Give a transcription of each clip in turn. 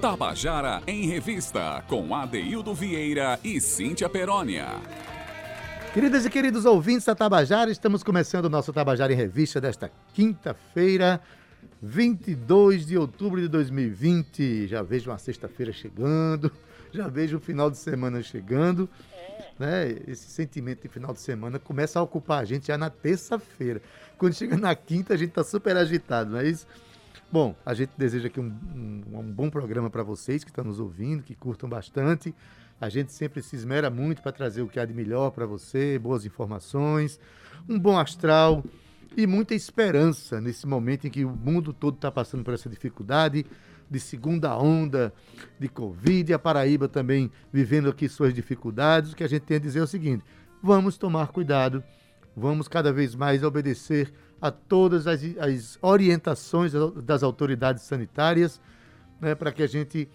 Tabajara em Revista, com Adeildo Vieira e Cíntia Perónia. Queridas e queridos ouvintes da Tabajara, estamos começando o nosso Tabajara em Revista desta quinta-feira, 22 de outubro de 2020. Já vejo uma sexta-feira chegando, já vejo o final de semana chegando. Né? Esse sentimento de final de semana começa a ocupar a gente já na terça-feira. Quando chega na quinta, a gente está super agitado, não é isso? Bom, a gente deseja aqui um, um, um bom programa para vocês que estão nos ouvindo, que curtam bastante. A gente sempre se esmera muito para trazer o que há de melhor para você, boas informações, um bom astral e muita esperança nesse momento em que o mundo todo está passando por essa dificuldade de segunda onda de Covid, e a Paraíba também vivendo aqui suas dificuldades. O que a gente tem a dizer é o seguinte: vamos tomar cuidado, vamos cada vez mais obedecer a todas as, as orientações das autoridades sanitárias, né, para que a gente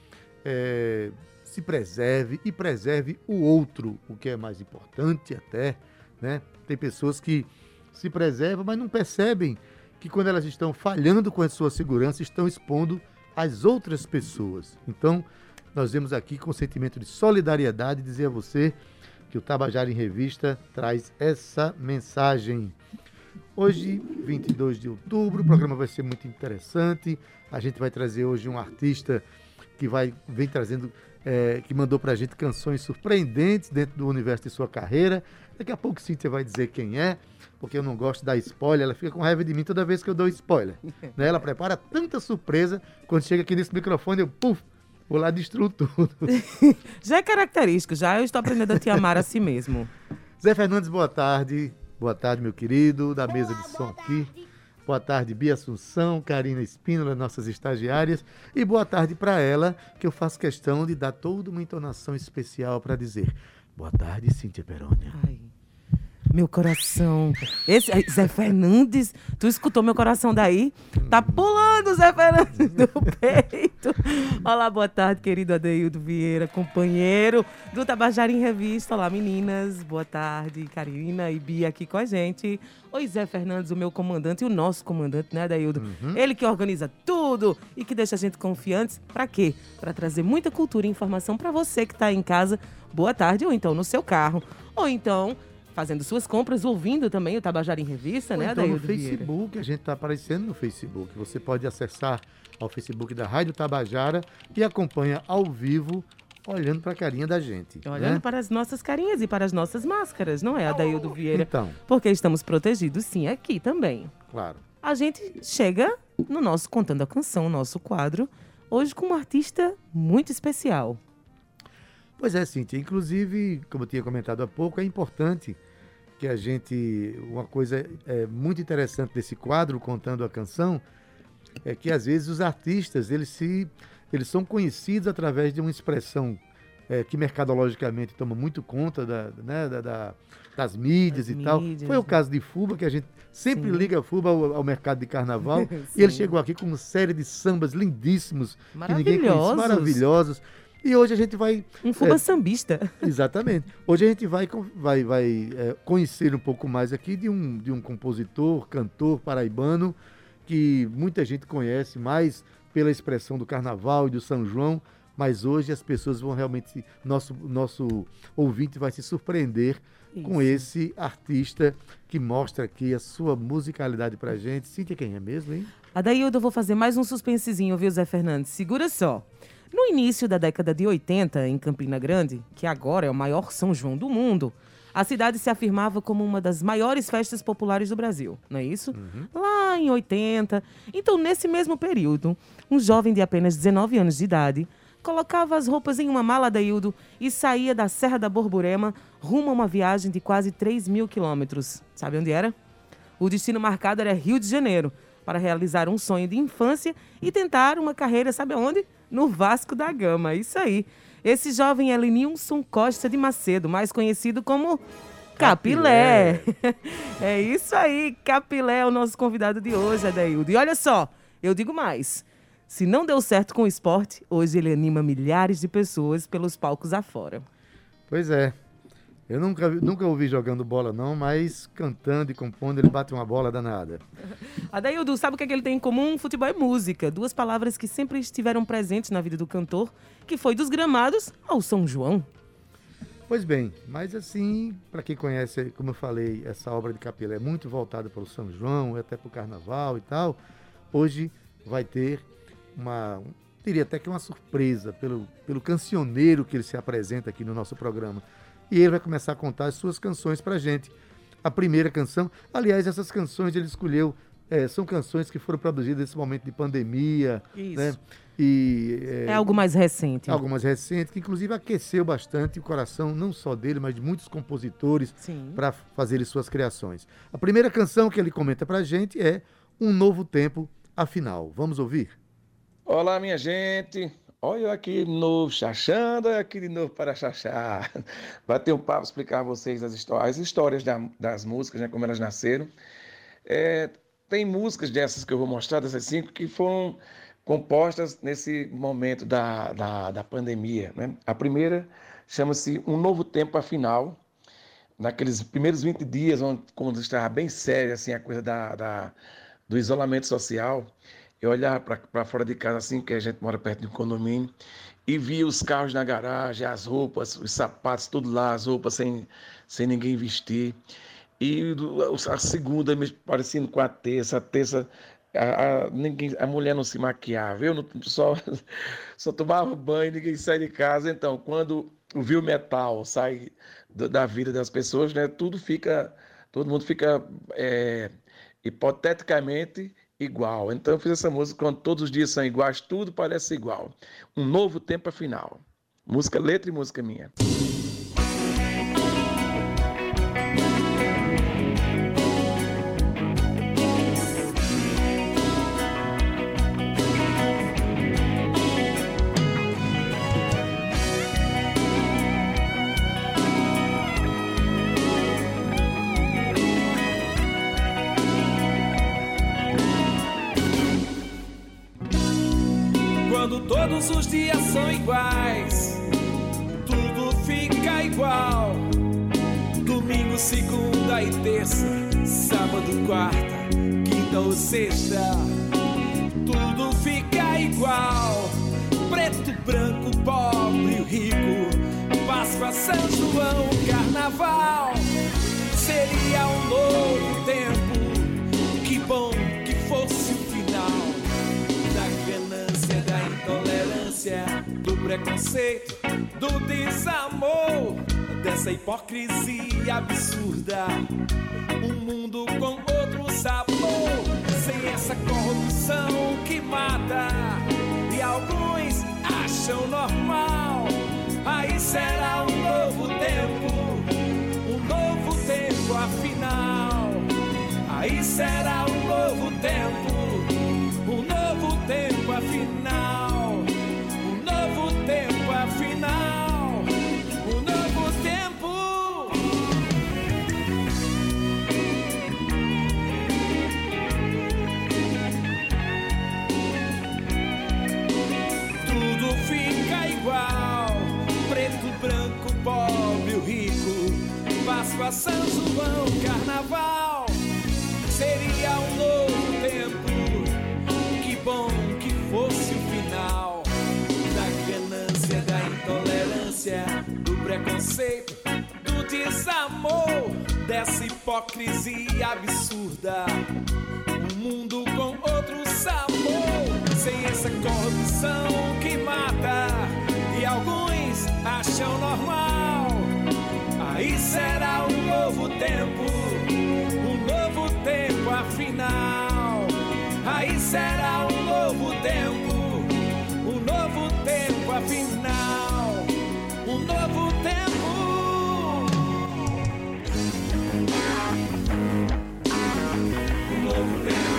é, se preserve e preserve o outro, o que é mais importante até. Né? Tem pessoas que se preservam, mas não percebem que quando elas estão falhando com a sua segurança, estão expondo as outras pessoas. Então, nós vemos aqui com sentimento de solidariedade dizer a você que o Tabajara em Revista traz essa mensagem. Hoje, 22 de outubro, o programa vai ser muito interessante. A gente vai trazer hoje um artista que vai vem trazendo, é, que mandou para a gente canções surpreendentes dentro do universo de sua carreira. Daqui a pouco Cíntia vai dizer quem é, porque eu não gosto de dar spoiler. Ela fica com raiva de mim toda vez que eu dou spoiler. né? Ela prepara tanta surpresa, quando chega aqui nesse microfone, eu, puf, vou lá e destruo tudo. já é característico, já eu estou aprendendo a te amar a si mesmo. Zé Fernandes, boa tarde. Boa tarde, meu querido, da mesa de som aqui. Boa tarde, Bia Assunção, Karina Espínola, nossas estagiárias. E boa tarde para ela, que eu faço questão de dar toda uma entonação especial para dizer. Boa tarde, Cíntia Perônia. Ai. Meu coração. Esse Zé Fernandes, tu escutou meu coração daí? Tá pulando Zé Fernandes do peito. Olá, boa tarde, querido Adeildo Vieira, companheiro do Tabajara em Revista. Olá, meninas. Boa tarde, Karina e Bia aqui com a gente. Oi, Zé Fernandes, o meu comandante e o nosso comandante, né, Adeildo? Uhum. Ele que organiza tudo e que deixa a gente confiante. Para quê? Para trazer muita cultura e informação para você que está em casa. Boa tarde, ou então no seu carro, ou então fazendo suas compras, ouvindo também o Tabajara em Revista, Ou né, então no Facebook, Vieira. a gente está aparecendo no Facebook. Você pode acessar ao Facebook da Rádio Tabajara e acompanha ao vivo olhando para a carinha da gente. Olhando né? para as nossas carinhas e para as nossas máscaras, não é, Adaildo Vieira? Então. Porque estamos protegidos, sim, aqui também. Claro. A gente chega no nosso Contando a Canção, nosso quadro, hoje com um artista muito especial. Pois é, Cíntia. Inclusive, como eu tinha comentado há pouco, é importante que a gente. Uma coisa é, muito interessante desse quadro, contando a canção, é que às vezes os artistas eles, se, eles são conhecidos através de uma expressão é, que mercadologicamente toma muito conta da, né, da, da das mídias As e mídias, tal. Foi o né? caso de Fuba, que a gente sempre Sim. liga Fuba ao, ao, mercado de carnaval. e ele chegou aqui com uma série de sambas lindíssimos, que ninguém conhece, maravilhosos. E hoje a gente vai. Um fuba é, sambista. Exatamente. Hoje a gente vai, vai, vai é, conhecer um pouco mais aqui de um, de um compositor, cantor paraibano, que muita gente conhece mais pela expressão do carnaval e do São João, mas hoje as pessoas vão realmente. Nosso, nosso ouvinte vai se surpreender Isso. com esse artista que mostra aqui a sua musicalidade pra gente. Cíntia, quem é mesmo, hein? A daí eu vou fazer mais um suspensezinho, viu, Zé Fernandes? Segura só. No início da década de 80, em Campina Grande, que agora é o maior São João do mundo, a cidade se afirmava como uma das maiores festas populares do Brasil, não é isso? Uhum. Lá em 80. Então, nesse mesmo período, um jovem de apenas 19 anos de idade colocava as roupas em uma mala da Hildo e saía da Serra da Borborema rumo a uma viagem de quase 3 mil quilômetros. Sabe onde era? O destino marcado era Rio de Janeiro, para realizar um sonho de infância e tentar uma carreira, sabe aonde? No Vasco da Gama. Isso aí. Esse jovem é Lenilson Costa de Macedo, mais conhecido como Capilé. Capilé. é isso aí, Capilé é o nosso convidado de hoje, Adaildo. E olha só, eu digo mais. Se não deu certo com o esporte, hoje ele anima milhares de pessoas pelos palcos afora. Pois é. Eu nunca, nunca ouvi jogando bola, não, mas cantando e compondo, ele bate uma bola danada. Adaildo, sabe o que, é que ele tem em comum? Futebol e música. Duas palavras que sempre estiveram presentes na vida do cantor, que foi dos gramados ao São João. Pois bem, mas assim, para quem conhece, como eu falei, essa obra de Capela é muito voltada para o São João, até para o Carnaval e tal. Hoje vai ter uma, diria até que uma surpresa pelo, pelo cancioneiro que ele se apresenta aqui no nosso programa. E ele vai começar a contar as suas canções para gente. A primeira canção, aliás, essas canções ele escolheu, é, são canções que foram produzidas nesse momento de pandemia, Isso. né? E, é, é, algo mais recente. Algo mais recente, que inclusive aqueceu bastante o coração, não só dele, mas de muitos compositores para fazerem suas criações. A primeira canção que ele comenta para a gente é Um Novo Tempo, Afinal. Vamos ouvir? Olá, minha gente. Olha eu aqui de novo, chachando, olha aqui de novo para chachar. Bater um papo, explicar a vocês as histórias, as histórias da, das músicas, né, como elas nasceram. É, tem músicas dessas que eu vou mostrar, dessas cinco, que foram compostas nesse momento da, da, da pandemia. Né? A primeira chama-se Um Novo Tempo Afinal, naqueles primeiros 20 dias, onde, quando estava bem séria assim, a coisa da, da do isolamento social, eu olhava para fora de casa, assim, que a gente mora perto de um condomínio, e via os carros na garagem, as roupas, os sapatos, tudo lá, as roupas sem, sem ninguém vestir. E a segunda parecendo com a terça, a terça a, a, ninguém, a mulher não se maquiava, eu não, só, só tomava banho, ninguém saía de casa. Então, quando o viu metal sai do, da vida das pessoas, né, tudo fica, todo mundo fica é, hipoteticamente igual. Então, eu fiz essa música quando todos os dias são iguais, tudo parece igual. Um novo tempo afinal. Música, letra e música minha. Todos os dias são iguais, tudo fica igual. Domingo, segunda e terça, sábado, quarta, quinta ou sexta, tudo fica igual. Preto, branco, pobre, rico, Páscoa, São João, preconceito, do desamor, dessa hipocrisia absurda. Um mundo com outro sabor, sem essa corrupção que mata. E alguns acham normal. Aí será um novo tempo, um novo tempo afinal. Aí será São João, Carnaval. Seria um novo tempo, que bom que fosse o final do preconceito, do desamor, dessa hipocrisia absurda. Um mundo com outro sabor, sem essa corrupção que mata. E alguns acham normal. Aí será um novo tempo, um novo tempo afinal. Aí será um novo tempo, um novo tempo afinal um novo tempo. Um novo tempo.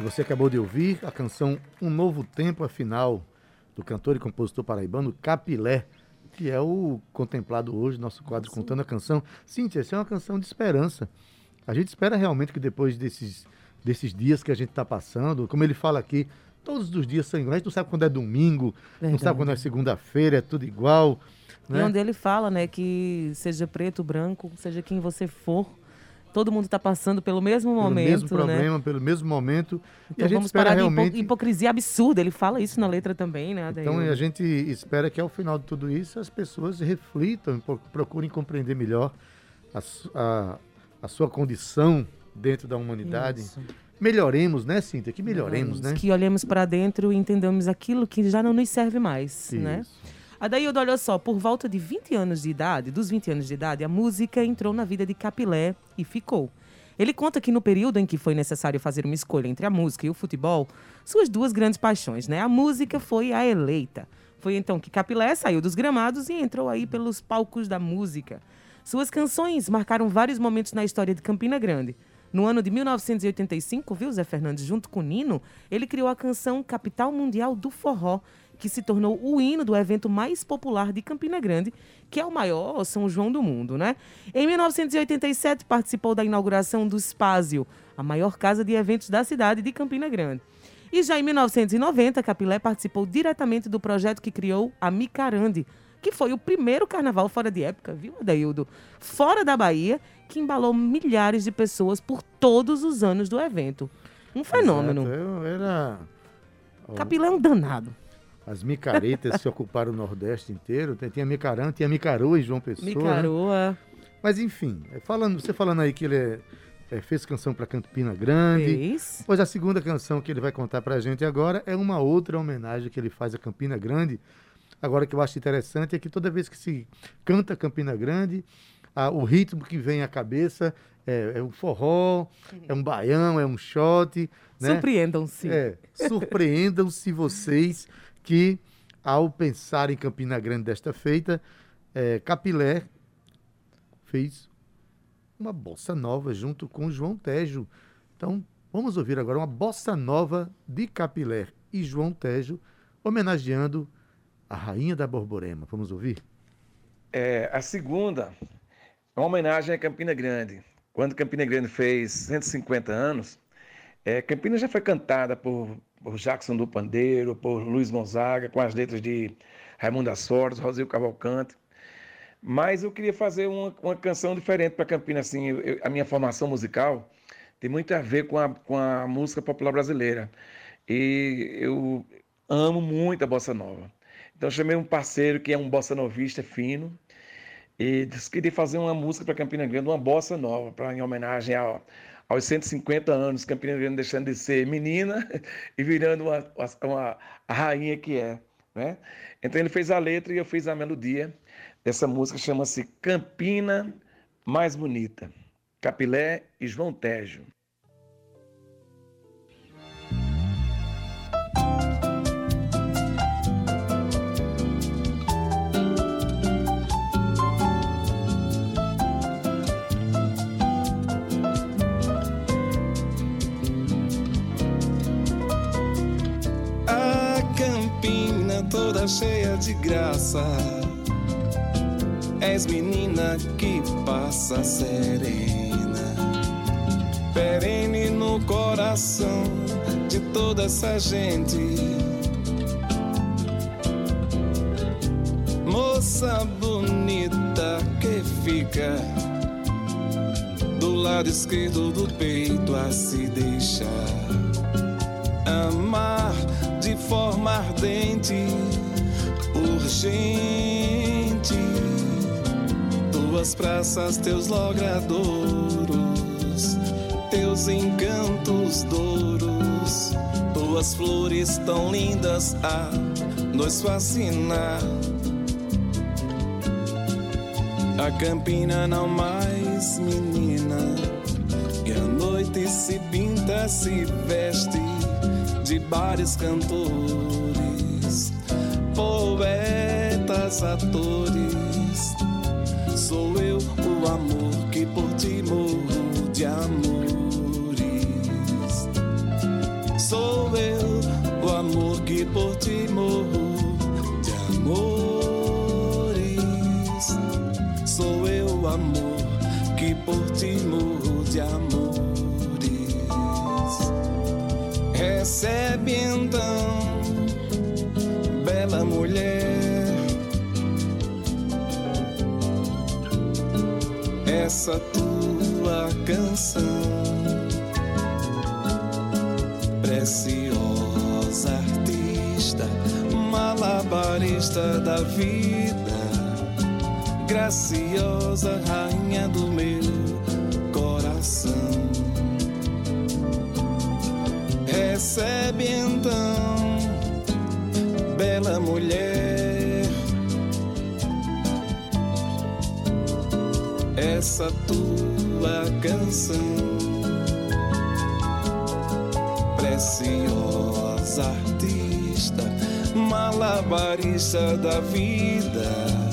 Você acabou de ouvir a canção Um Novo Tempo Afinal, do cantor e compositor paraibano Capilé que é o contemplado hoje, nosso quadro Sim. Contando a Canção. Cíntia, essa é uma canção de esperança. A gente espera realmente que depois desses, desses dias que a gente está passando, como ele fala aqui, todos os dias são iguais. A gente não sabe quando é domingo, não Verdade. sabe quando é segunda-feira, é tudo igual. E Né? onde ele fala, né, que seja preto, branco, seja quem você for, todo mundo está passando pelo mesmo Pelo momento, mesmo né? problema, pelo mesmo momento. e Então a gente vamos espera parar de hipo- realmente. hipocrisia absurda. Ele fala isso na letra também, né, Então Adaildo? a gente espera que ao final de tudo isso as pessoas reflitam, e pro- procurem compreender melhor a, a- a sua condição dentro da humanidade. Isso. Melhoremos, né, Cíntia? Que melhoremos, né? Que olhemos para dentro e entendamos aquilo que já não nos serve mais, né? Adaildo, olha só, por volta de 20 anos de idade, dos 20 anos de idade, a música entrou na vida de Capilé e ficou. Ele conta que no período em que foi necessário fazer uma escolha entre a música e o futebol, suas duas grandes paixões, né? A música foi a eleita. Foi então que Capilé saiu dos gramados e entrou aí pelos palcos da música. Suas canções marcaram vários momentos na história de Campina Grande. No ano de 1985, viu, Zé Fernandes, junto com Nino, ele criou a canção Capital Mundial do Forró, que se tornou o hino do evento mais popular de Campina Grande, que é o maior São João do mundo, né? Em 1987, participou da inauguração do Spásio, a maior casa de eventos da cidade de Campina Grande. E já em 1990, Capilé participou diretamente do projeto que criou a Micarande, que foi o primeiro carnaval fora de época, viu, Adaildo? Fora da Bahia, que embalou milhares de pessoas por todos os anos do evento. Um fenômeno. Exato, eu- Era. Capilé é um danado. As micaretas se ocuparam o Nordeste inteiro. Tinha Micarã, tinha Micaroa e João Pessoa. né? Micaroa. Mas enfim, é, falando, você falando aí que ele é- é, fez canção para Campina Grande. Fez. Pois a segunda canção que ele vai contar pra gente agora é uma outra homenagem que ele faz a Campina Grande. Agora que eu acho interessante é que toda vez que se canta Campina Grande, a- o ritmo que vem à cabeça é, é um forró, é um baião, é um shot. Né? Surpreendam-se. É, surpreendam-se vocês que, ao pensar em Campina Grande desta feita, é, Capilé fez uma bossa nova junto com João Tejo. Então, vamos ouvir agora uma bossa nova de Capilé e João Tejo, homenageando a rainha da Borborema. Vamos ouvir? É, a segunda é uma homenagem a Campina Grande. Quando Campina Grande fez 150 anos, é, Campina já foi cantada por, por Jackson do Pandeiro, por Luiz Gonzaga, com as letras de Raimundo Assortes, Rosil Cavalcante. Mas eu queria fazer uma, uma canção diferente para Campina. Assim, eu- a minha formação musical tem muito a ver com a, com a música popular brasileira. E eu amo muito a bossa nova. Então chamei um parceiro que é um bossa novista fino e disse que queria fazer uma música para Campina Grande, uma bossa nova, para em homenagem ao- aos 150 anos, Campina Grande deixando de ser menina e virando uma, uma- rainha que é, né? Então ele fez a letra e eu fiz a melodia dessa música, chama-se Campina Mais Bonita, Capilé e João Tejo. Cheia de graça. És menina que passa serena, perene no coração de toda essa gente. Moça bonita que fica do lado esquerdo do peito a se deixar amar de forma ardente, urgente. Tuas praças, teus logradouros, teus encantos douros, tuas flores tão lindas a nos fascinar. A campina não mais menina, e a noite se pinta, se veste de bares cantores, poetas, atores. Sou eu o amor que por ti morro de amores. Sou eu o amor que por ti morro de amores. Sou eu o amor que por ti morro de amores. Recebe então, bela mulher, essa tua canção. Preciosa artista, malabarista da vida. Graciosa rainha do meu tua canção. Preciosa artista, malabarista da vida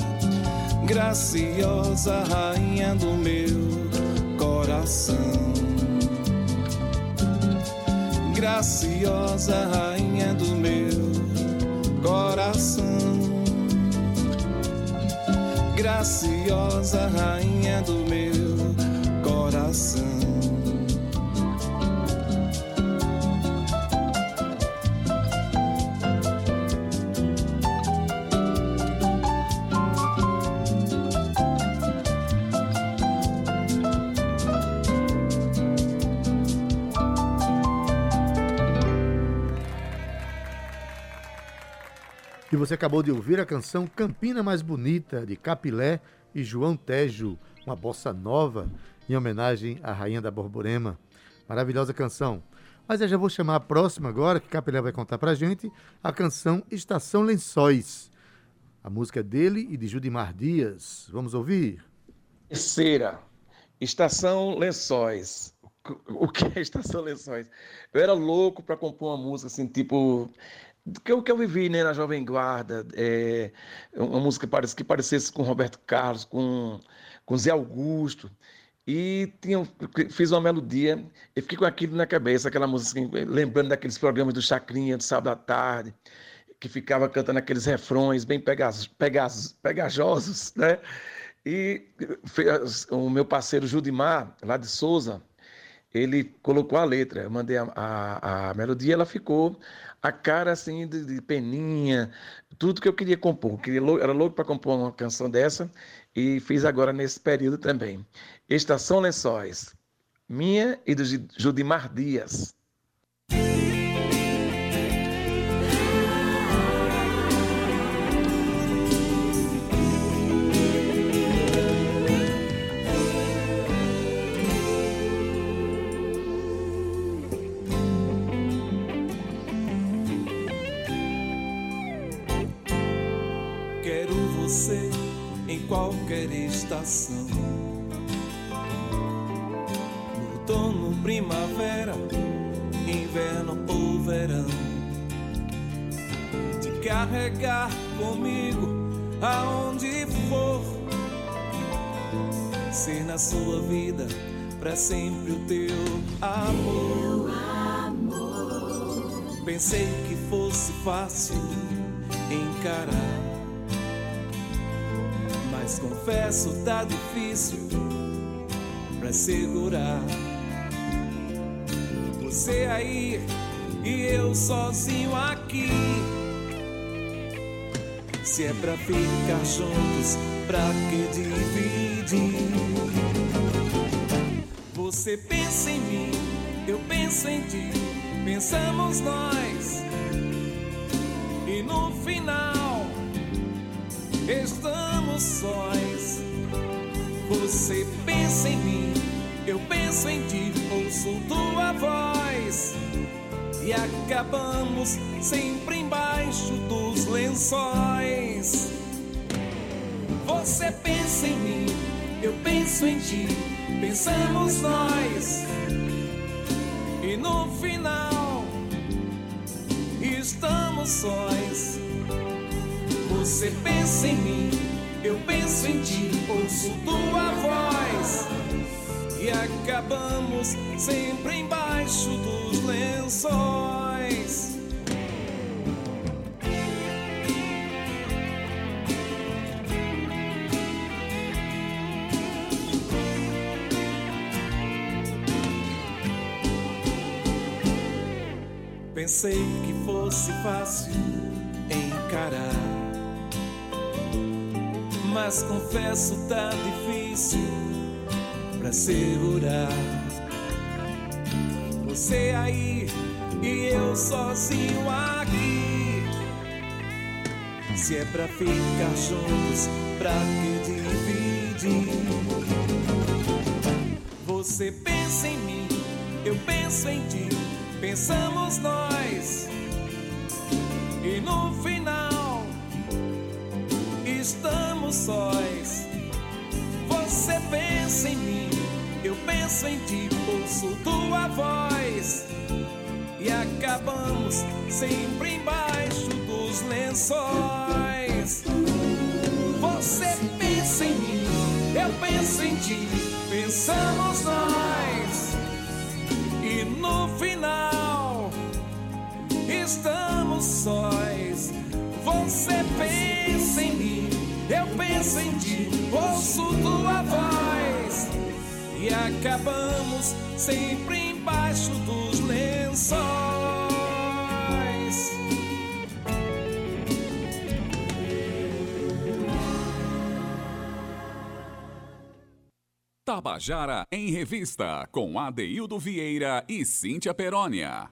graciosa rainha do meu coração. Graciosa rainha do meu coração. Graciosa rainha do meu coração. E você acabou de ouvir a canção Campina Mais Bonita, de Capilé e João Tejo, uma bossa nova em homenagem à Rainha da Borborema. Maravilhosa canção. Mas eu já vou chamar a próxima agora, que Capilé vai contar pra gente, a canção Estação Lençóis. A música é dele e de Judimar Dias. Vamos ouvir? Terceira, Estação Lençóis. O que é Estação Lençóis? Eu era louco para compor uma música assim, tipo que o que eu vivi né, na Jovem Guarda, é, uma música que parecesse com Roberto Carlos, com, com Zé Augusto, e tinha, fiz uma melodia, e fiquei com aquilo na cabeça, aquela música, assim, lembrando daqueles programas do Chacrinha, do Sábado à Tarde, que ficava cantando aqueles refrões bem pegaz, pegajosos, né? E o meu parceiro Judimar, lá de Souza, ele colocou a letra, eu mandei a, a, a melodia, ela ficou a cara assim de, de peninha, tudo que eu queria compor. Queria, era louco para compor uma canção dessa e fiz agora nesse período também. Estação Lençóis, minha e do Judimar Dias. Sua vida para sempre o teu amor. Pensei que fosse fácil encarar mas confesso tá difícil pra segurar. Você aí e eu sozinho aqui. Se é pra ficar juntos, pra que dividir? Você pensa em mim, eu penso em ti, pensamos nós. E no final, estamos sóis. Você pensa em mim, eu penso em ti, ouço tua voz. E acabamos sempre embaixo dos lençóis. Você penso em ti, pensamos nós. E no final, estamos sóis. Você pensa em mim eu penso em ti, ouço tua voz. E acabamos sempre embaixo dos lençóis. Pensei que fosse fácil encarar. Mas confesso tá difícil pra segurar. Você aí e eu sozinho aqui. Se é pra ficar juntos, pra que dividir? Você pensa em mim, eu penso em ti, pensamos nós. E no final, estamos sós. Você pensa em mim, eu penso em ti, ouço tua voz. E acabamos sempre embaixo dos lençóis. Você pensa em mim, eu penso em ti, pensamos nós. No final, estamos sós. Você pensa em mim, eu penso em ti, ouço tua voz. E acabamos sempre embaixo dos lençóis. Tabajara em Revista, com Adeildo Vieira e Cíntia Perónia.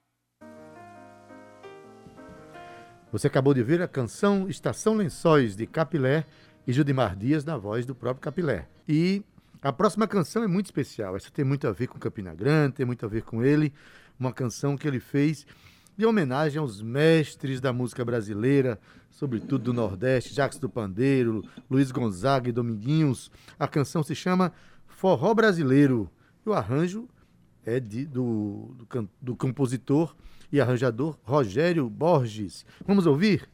Você acabou de ver a canção Estação Lençóis, de Capilé e Judimar Dias, na voz do próprio Capilé. E a próxima canção é muito especial. Essa tem muito a ver com Campina Grande, tem muito a ver com ele. Uma canção que ele fez de homenagem aos mestres da música brasileira, sobretudo do Nordeste, Jacques do Pandeiro, Luiz Gonzaga e Dominguinhos. A canção se chama Forró Brasileiro. E o arranjo é de, do, do, do compositor e arranjador Rogério Borges. Vamos ouvir?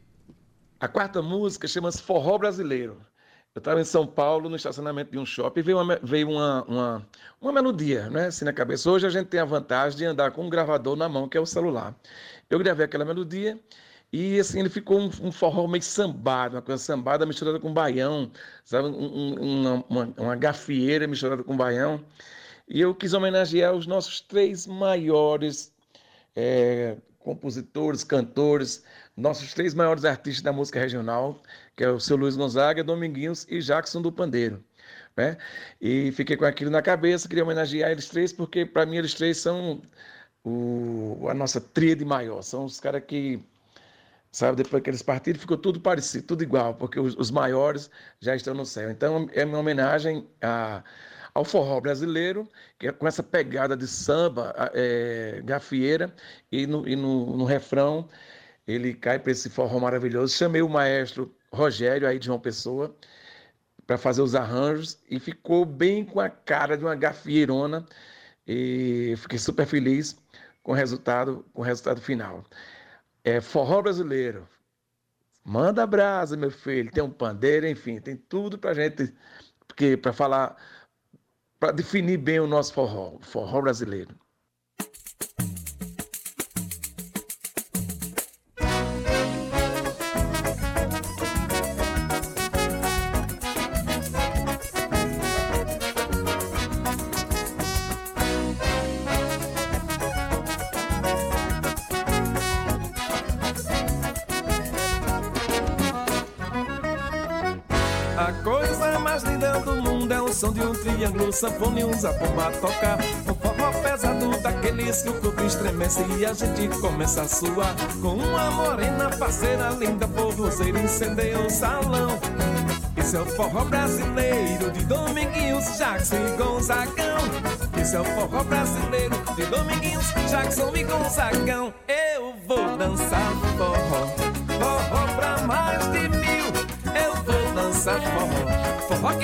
A quarta música chama-se Forró Brasileiro. Eu estava em São Paulo, no estacionamento de um shopping, e veio uma, veio uma, uma, uma melodia, né, assim na cabeça. Hoje a gente tem a vantagem de andar com um gravador na mão, que é o celular. Eu gravei aquela melodia e, assim, ele ficou um, um forró meio sambado, uma coisa sambada misturada com baião, sabe? Um- um- uma, uma, gafieira misturada com baião. E eu quis homenagear os nossos três maiores é, compositores, cantores, nossos três maiores artistas da música regional, que é o seu Luiz Gonzaga, Dominguinhos e Jackson do Pandeiro. Né? E fiquei com aquilo na cabeça, queria homenagear eles três, porque para mim eles três são o, a nossa tríade maior, são os caras que, sabe, depois que eles partiram, ficou tudo parecido, tudo igual, porque os, os maiores já estão no céu. Então é uma homenagem a ao forró brasileiro, que é com essa pegada de samba, é, gafieira, e no, e no, no refrão ele cai para esse forró maravilhoso. Chamei o maestro Rogério aí de João Pessoa para fazer os arranjos e ficou bem com a cara de uma gafieirona e fiquei super feliz com o resultado, com o resultado final. É forró brasileiro. Manda brasa, meu filho. Tem um pandeiro, enfim, tem tudo para gente, porque para falar para definir bem o nosso forró, forró brasileiro. Sanfona e um zabumba a tocar. Um forró pesado daqueles que o corpo estremece e a gente começa a suar. Com uma morena parceira linda, forrozeira incendeia o salão. Esse é o forró brasileiro de Dominguinhos, Jackson e Gonzagão. Esse é o forró brasileiro de Dominguinhos, Jackson e Gonzagão. Eu vou dançar forró, forró pra mais de mil. Eu vou dançar forró,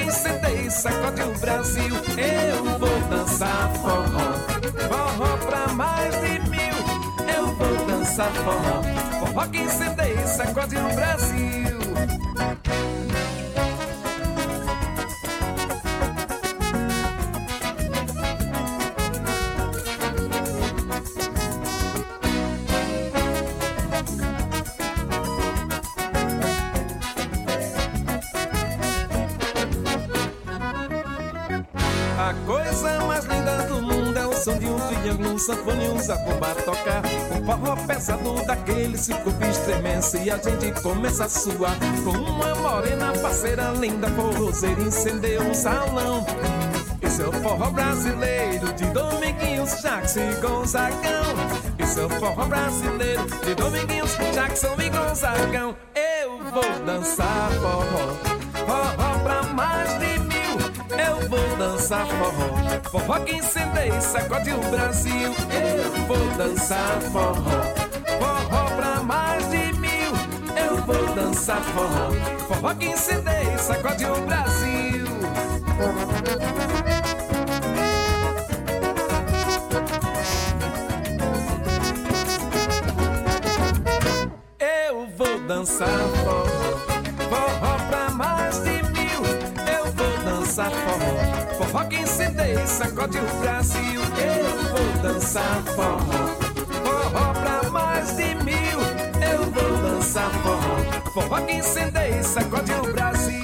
incendeia e sacode o Brasil. Eu vou dançar forró, forró pra mais de mil. Eu vou dançar forró, forró que e sacode o Brasil. De um sanfone um zabumba tocar. Um forró pesado daquele se corpo estremece e a gente começa a suar. Com uma morena parceira linda, forrozeira incendeu um salão. Esse é o forró brasileiro de Dominguinhos, Jackson e Gonzagão. Esse é o forró brasileiro de Dominguinhos, Jackson e Gonzagão. Eu vou dançar forró, forró dançar forró, forró que incendeia e sacode o Brasil. Eu vou dançar forró, forró pra mais de mil. Eu vou dançar forró, forró que incendeia e sacode o Brasil. Eu vou dançar forró, forró, forró que incendeia e sacode o Brasil. Eu vou dançar forró, forró pra mais de mil. Eu vou dançar forró, forró que incendeia e sacode o Brasil.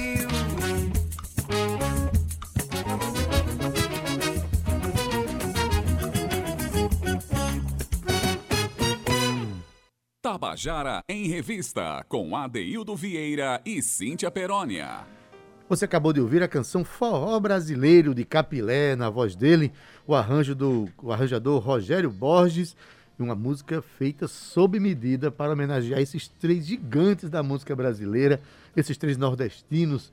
Tabajara em Revista, com Adeildo Vieira e Cíntia Perónia. Você acabou de ouvir a canção Forró Brasileiro de Capilé, na voz dele, o arranjo do o arranjador Rogério Borges, e uma música feita sob medida para homenagear esses três gigantes da música brasileira, esses três nordestinos,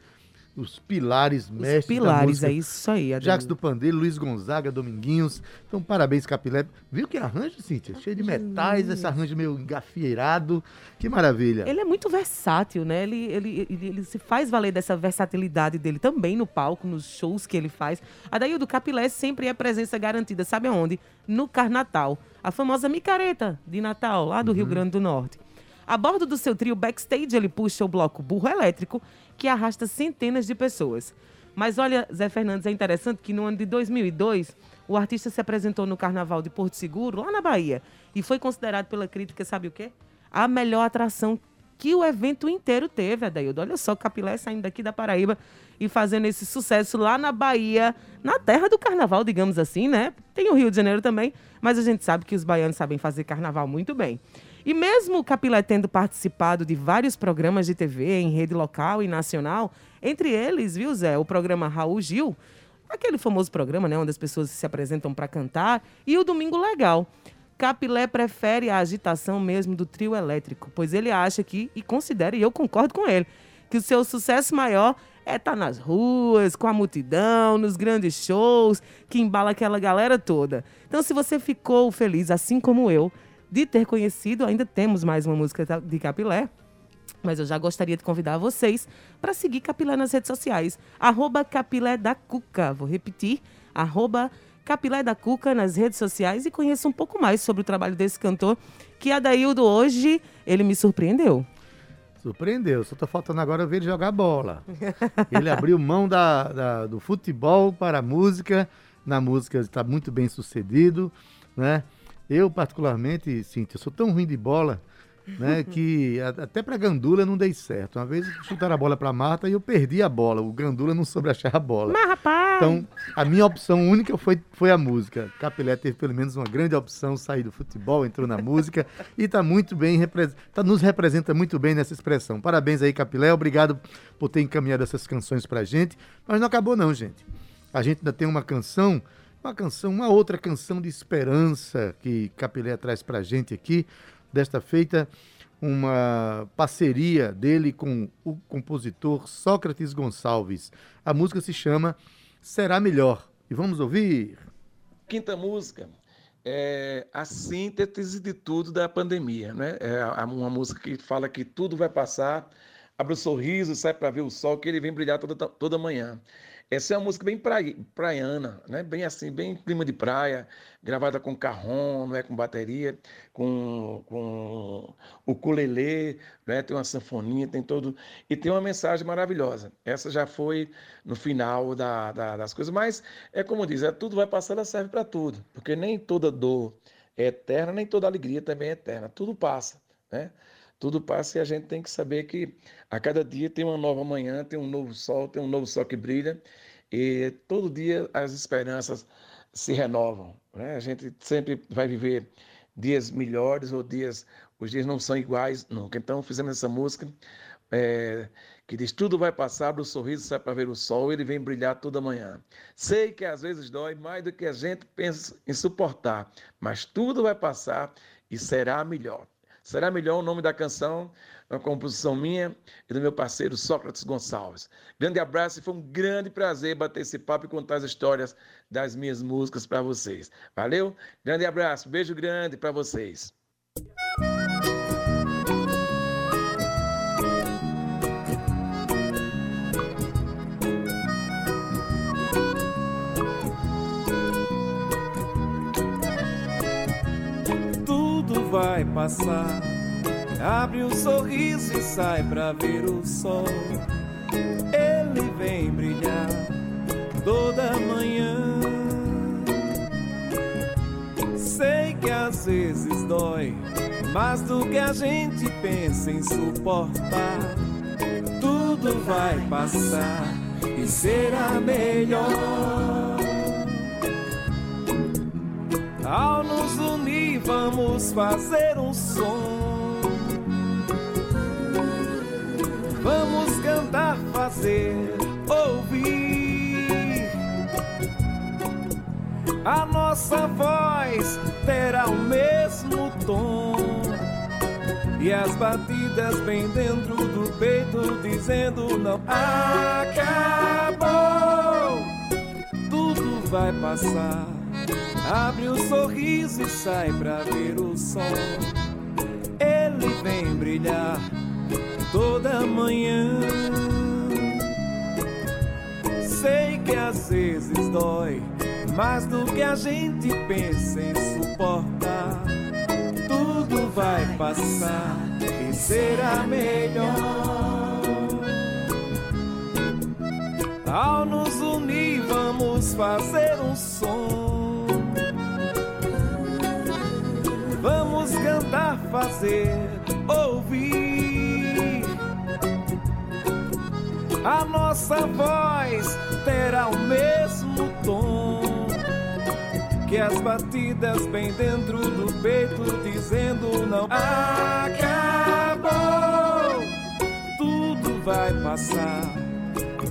os pilares mestres Os pilares, da música. é isso aí. Adeildo. Jacques do Pandeiro, Luiz Gonzaga, Dominguinhos. Então, parabéns, Capilé. Viu que arranjo, Cíntia? Cheio de metais, esse arranjo meio engafieirado. Que maravilha. Ele é muito versátil, né? Ele, ele, ele, ele se faz valer dessa versatilidade dele também no palco, nos shows que ele faz. A daí o do Capilé sempre é presença garantida, sabe aonde? No Carnatal. A famosa micareta de Natal, lá do Rio Grande do Norte. A bordo do seu trio backstage, ele puxa o bloco burro elétrico, que arrasta centenas de pessoas. Mas olha, Zé Fernandes, é interessante que no ano de 2002, o artista se apresentou no Carnaval de Porto Seguro, lá na Bahia, e foi considerado pela crítica, sabe o quê? A melhor atração que o evento inteiro teve, Adaildo. Olha só, Capilé saindo daqui da Paraíba e fazendo esse sucesso lá na Bahia, na terra do carnaval, digamos assim, né? Tem o Rio de Janeiro também, mas a gente sabe que os baianos sabem fazer carnaval muito bem. E mesmo o Capilé tendo participado de vários programas de TV em rede local e nacional, entre eles, viu, Zé, o programa Raul Gil, aquele famoso programa, né, onde as pessoas se apresentam para cantar, e o Domingo Legal. Capilé prefere a agitação mesmo do trio elétrico, pois ele acha que, e considera, e eu concordo com ele, que o seu sucesso maior é estar nas ruas, com a multidão, nos grandes shows, que embala aquela galera toda. Então, se você ficou feliz, assim como eu, de ter conhecido, ainda temos mais uma música de Capilé, mas eu já gostaria de convidar vocês para seguir Capilé nas redes sociais. Arroba Capilé da Cuca. Vou repetir. Arroba Capilé da Cuca nas redes sociais e conheça um pouco mais sobre o trabalho desse cantor, que Adaildo hoje, ele me surpreendeu. Surpreendeu. Só tá faltando agora ver ele jogar bola. Ele abriu mão da, da- do futebol para a música. Na música está muito bem sucedido, né? Eu, particularmente, Cíntia, sou tão ruim de bola, né? que até para Gandula não dei certo. Uma vez chutaram a bola para Marta e eu perdi a bola. O Gandula não soube achar a bola. Mas, rapaz! Então, a minha opção única foi, foi a música. Capilé teve pelo menos uma grande opção, sair do futebol, entrou na música e está muito bem, tá, nos representa muito bem nessa expressão. Parabéns aí, Capilé, obrigado por ter encaminhado essas canções pra gente. Mas não acabou não, gente. A gente ainda tem uma canção, uma canção, uma outra canção de esperança que Capilé traz pra gente aqui, desta feita uma parceria dele com o compositor Sócrates Gonçalves. A música se chama Será Melhor. E vamos ouvir. Quinta música é a síntese de tudo da pandemia, né? É a- uma música que fala que tudo vai passar, abre o sorriso, sai para ver o sol, que ele vem brilhar toda, toda manhã. Essa é uma música bem prai- praiana, né? Bem assim, bem clima de praia, gravada com carrom, é com bateria, com, com o ukulele, né? Tem uma sanfoninha, tem todo e tem uma mensagem maravilhosa. Essa já foi no final da- da- das coisas, mas é como diz, é tudo vai passar, ela serve para tudo, porque nem toda dor é eterna, nem toda alegria também é eterna. Tudo passa, né? Tudo passa e a gente tem que saber que a cada dia tem uma nova manhã, tem um novo sol, tem um novo sol que brilha. E todo dia as esperanças se renovam. Né? A gente sempre vai viver dias melhores ou dias, os dias não são iguais nunca. Então fizemos essa música é, que diz tudo vai passar, o sorriso sai para ver o sol, ele vem brilhar toda manhã. Sei que às vezes dói mais do que a gente pensa em suportar, mas tudo vai passar e será melhor. Será melhor o nome da canção, uma composição minha e do meu parceiro Sócrates Gonçalves. Grande abraço e foi um grande prazer bater esse papo e contar as histórias das minhas músicas para vocês. Valeu? Grande abraço, beijo grande para vocês. Vai passar Abre um sorriso e sai pra ver o sol. Ele vem brilhar toda manhã. Sei que às vezes dói, mais do que a gente pensa em suportar. Tudo vai passar e será melhor. Ao nos vamos fazer um som Vamos cantar, fazer, ouvir. A nossa voz terá o mesmo tom. E as batidas bem dentro do peito dizendo não acabou. Tudo vai passar. Abre um sorriso e sai pra ver o sol. Ele vem brilhar toda manhã. Sei que às vezes dói mais do que a gente pensa em suportar. Tudo vai passar e será melhor. Ao nos unir, vamos fazer um som. Vamos cantar, fazer, ouvir. a nossa voz terá o mesmo tom que as batidas bem dentro do peito dizendo não acabou. Tudo vai passar.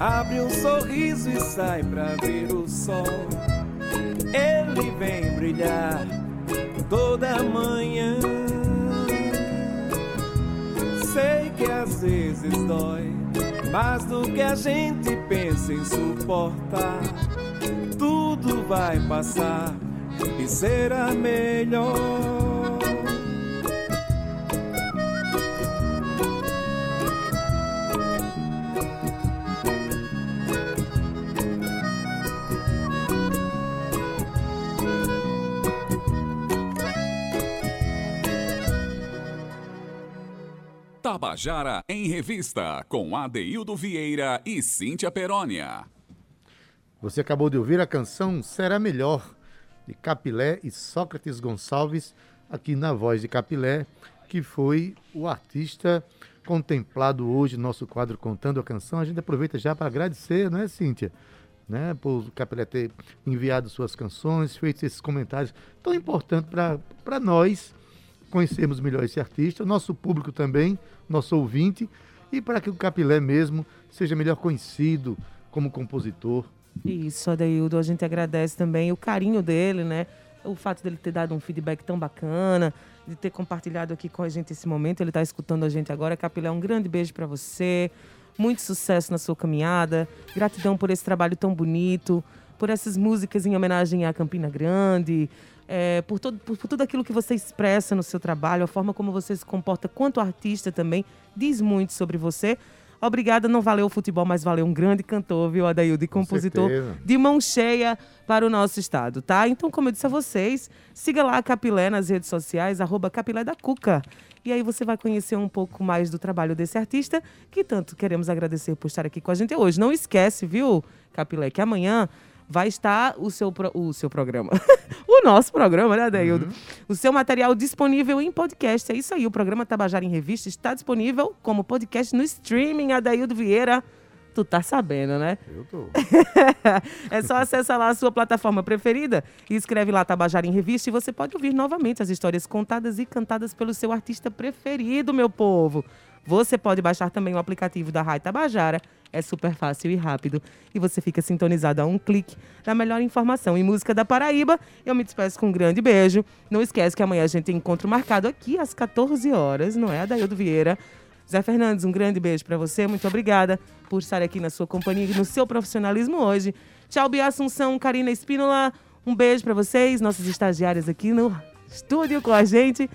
Abre um sorriso e sai pra ver o sol. Ele vem brilhar toda manhã. Sei que às vezes dói mais do que a gente pensa em suportar. Tudo vai passar e será melhor. Tabajara em Revista, com Adeildo Vieira e Cíntia Perónia. Você acabou de ouvir a canção Será Melhor, de Capilé e Sócrates Gonçalves, aqui na voz de Capilé, que foi o artista contemplado hoje no nosso quadro Contando a Canção. A gente aproveita já para agradecer, não é, Cíntia? Né, por Capilé ter enviado suas canções, feito esses comentários tão importantes para nós conhecermos melhor esse artista, nosso público também, nosso ouvinte, e para que o Capilé mesmo seja melhor conhecido como compositor. Isso, Adeildo, a gente agradece também o carinho dele, né? O fato dele ter dado um feedback tão bacana, de ter compartilhado aqui com a gente esse momento. Ele está escutando a gente agora. Capilé, um grande beijo para você. Muito sucesso na sua caminhada. Gratidão por esse trabalho tão bonito, por essas músicas em homenagem à Campina Grande, é, por, todo, por, por, tudo aquilo que você expressa no seu trabalho, a forma como você se comporta quanto artista também, diz muito sobre você. Obrigada, não valeu o futebol, mas valeu um grande cantor, viu, Adaildo, e compositor de mão cheia para o nosso estado, tá? Então, como eu disse a vocês, siga lá a Capilé nas redes sociais, arroba Capilé da Cuca. E aí você vai conhecer um pouco mais do trabalho desse artista, que tanto queremos agradecer por estar aqui com a gente hoje. Não esquece, viu, Capilé, que amanhã vai estar o seu, pro, o seu programa. o nosso programa, né, Adeildo? Uhum. O seu material disponível em podcast. É isso aí. O programa Tabajara em Revista está disponível como podcast no streaming, Adeildo Vieira. Tu tá sabendo, né? Eu tô. é só acessar lá a sua plataforma preferida e escreve lá Tabajara em Revista e você pode ouvir novamente as histórias contadas e cantadas pelo seu artista preferido, meu povo. Você pode baixar também o aplicativo da Rádio Tabajara. É super fácil e rápido. E você fica sintonizado a um clique da melhor informação em música da Paraíba. Eu me despeço com um grande beijo. Não esquece que amanhã a gente tem encontro marcado aqui às 14 horas, não é? Adaildo Vieira. Zé Fernandes, um grande beijo para você. Muito obrigada por estar aqui na sua companhia e no seu profissionalismo hoje. Tchau, Bia Assunção, Karina Espínola. Um beijo para vocês, nossos estagiários aqui no estúdio com a gente.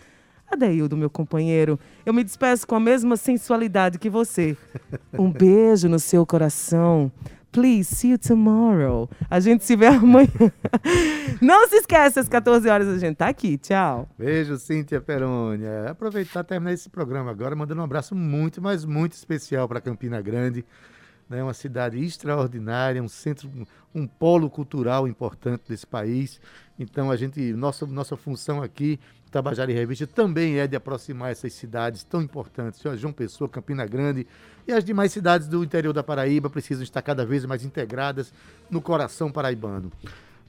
Adeildo, meu companheiro, eu me despeço com a mesma sensualidade que você. Um beijo no seu coração. Please, see you tomorrow. A gente se vê amanhã. Não se esqueça, às 14 horas a gente tá aqui. Tchau. Beijo, Cíntia Perônia. Aproveitar e terminar esse programa agora, mandando um abraço muito, mas muito especial para Campina Grande. Né? uma cidade extraordinária, um centro, um polo cultural importante desse país. Então a gente, nossa, nossa função aqui Tabajara e Revista também é de aproximar essas cidades tão importantes, João Pessoa, Campina Grande e as demais cidades do interior da Paraíba precisam estar cada vez mais integradas no coração paraibano.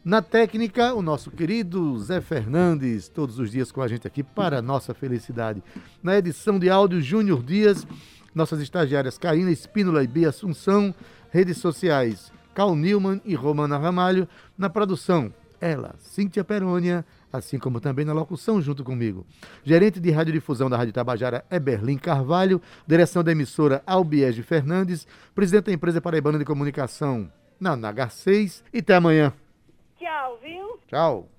Na técnica, o nosso querido Zé Fernandes, todos os dias com a gente aqui, para nossa felicidade. Na edição de áudio, Júnior Dias, nossas estagiárias Karina Espínola e Bia Assunção, redes sociais, Cal Newman e Romana Ramalho, na produção, ela, Cíntia Perônia, assim como também na locução junto comigo. Gerente de radiodifusão da Rádio Tabajara é Berlim Carvalho, direção da emissora Albiege Fernandes, presidente da empresa Paraibana de Comunicação, Naná 6 e até amanhã. Tchau, viu? Tchau.